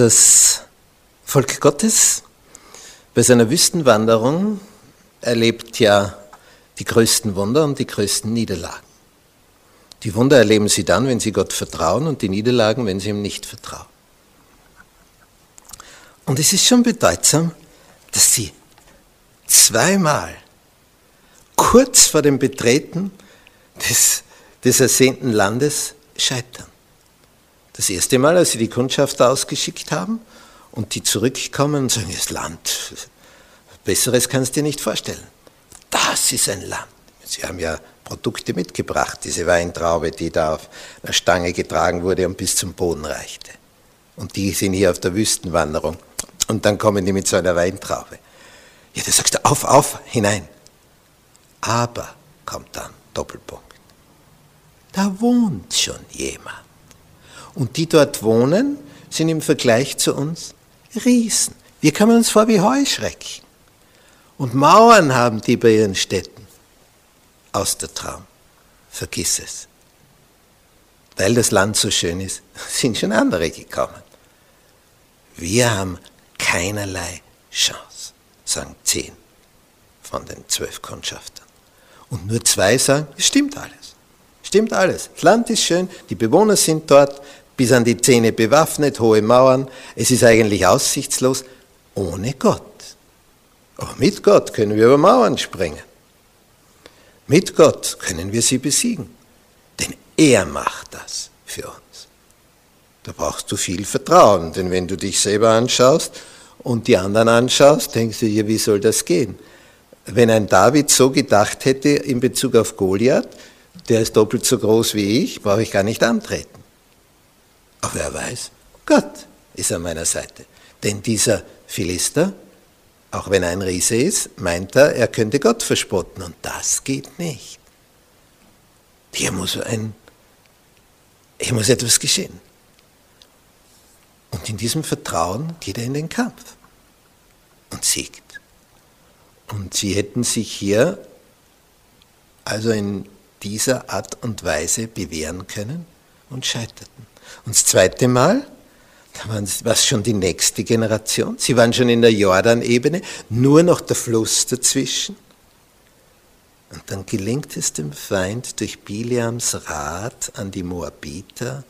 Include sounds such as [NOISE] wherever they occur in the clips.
Das Volk Gottes bei seiner Wüstenwanderung erlebt ja die größten Wunder und die größten Niederlagen. Die Wunder erleben sie dann, wenn sie Gott vertrauen und die Niederlagen, wenn sie ihm nicht vertrauen. Und es ist schon bedeutsam, dass sie zweimal kurz vor dem Betreten des, des ersehnten Landes scheitern. Das erste Mal, als sie die Kundschafter ausgeschickt haben und die zurückkommen und sagen, das Land, besseres kannst du dir nicht vorstellen. Das ist ein Land. Sie haben ja Produkte mitgebracht, diese Weintraube, die da auf einer Stange getragen wurde und bis zum Boden reichte. Und die sind hier auf der Wüstenwanderung. Und dann kommen die mit so einer Weintraube. Ja, da sagst du, auf, auf, hinein. Aber, kommt dann, Doppelpunkt. Da wohnt schon jemand. Und die dort wohnen, sind im Vergleich zu uns Riesen. Wir kommen uns vor wie Heuschrecken. Und Mauern haben die bei ihren Städten. Aus der Traum. Vergiss es. Weil das Land so schön ist, [LAUGHS] sind schon andere gekommen. Wir haben keinerlei Chance, sagen zehn von den zwölf Kundschaftern. Und nur zwei sagen, es stimmt alles. Stimmt alles. Das Land ist schön, die Bewohner sind dort, bis an die Zähne bewaffnet, hohe Mauern. Es ist eigentlich aussichtslos ohne Gott. Aber mit Gott können wir über Mauern sprengen. Mit Gott können wir sie besiegen. Denn er macht das für uns. Da brauchst du viel Vertrauen, denn wenn du dich selber anschaust und die anderen anschaust, denkst du dir, wie soll das gehen? Wenn ein David so gedacht hätte in Bezug auf Goliath, der ist doppelt so groß wie ich, brauche ich gar nicht antreten. Aber wer weiß, Gott ist an meiner Seite. Denn dieser Philister, auch wenn er ein Riese ist, meint er, er könnte Gott verspotten. Und das geht nicht. Hier muss, ein, hier muss etwas geschehen. Und in diesem Vertrauen geht er in den Kampf und siegt. Und sie hätten sich hier also in dieser Art und Weise bewähren können und scheiterten. Und das zweite Mal, da war es schon die nächste Generation. Sie waren schon in der Jordanebene, nur noch der Fluss dazwischen. Und dann gelingt es dem Feind durch Biliams Rat an die Moabiter,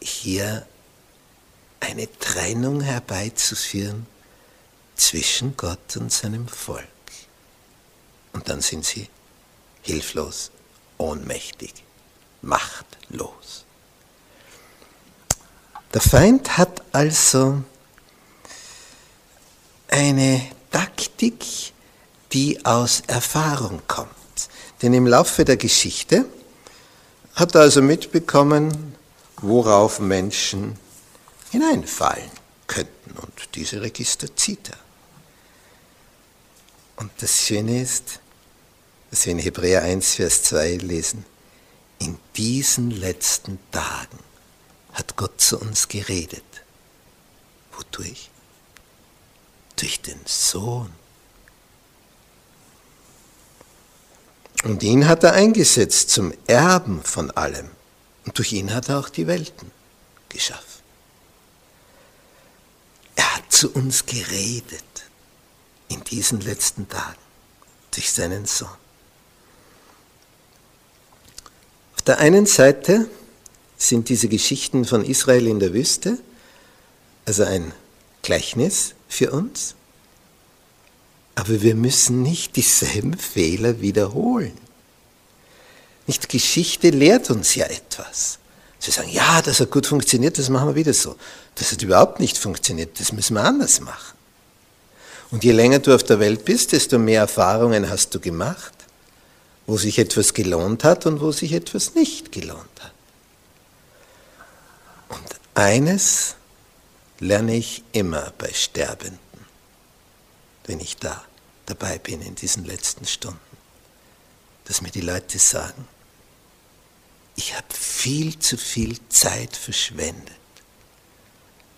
hier eine Trennung herbeizuführen zwischen Gott und seinem Volk. Und dann sind sie hilflos, ohnmächtig, machtlos. Der Feind hat also eine Taktik, die aus Erfahrung kommt. Denn im Laufe der Geschichte hat er also mitbekommen, worauf Menschen hineinfallen könnten. Und diese Register zieht er. Und das Schöne ist, dass wir in Hebräer 1, Vers 2 lesen, in diesen letzten Tagen hat Gott zu uns geredet. Wodurch? Durch den Sohn. Und ihn hat er eingesetzt zum Erben von allem. Und durch ihn hat er auch die Welten geschaffen. Er hat zu uns geredet in diesen letzten Tagen durch seinen Sohn. der einen Seite sind diese Geschichten von Israel in der Wüste, also ein Gleichnis für uns. Aber wir müssen nicht dieselben Fehler wiederholen. Nicht Geschichte lehrt uns ja etwas. Sie sagen, ja, das hat gut funktioniert, das machen wir wieder so. Das hat überhaupt nicht funktioniert, das müssen wir anders machen. Und je länger du auf der Welt bist, desto mehr Erfahrungen hast du gemacht, wo sich etwas gelohnt hat und wo sich etwas nicht gelohnt hat. Eines lerne ich immer bei Sterbenden, wenn ich da dabei bin in diesen letzten Stunden, dass mir die Leute sagen, ich habe viel zu viel Zeit verschwendet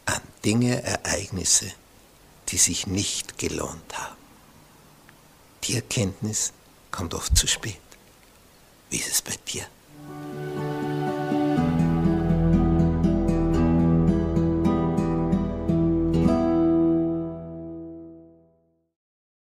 an Dinge, Ereignisse, die sich nicht gelohnt haben. Die Erkenntnis kommt oft zu spät.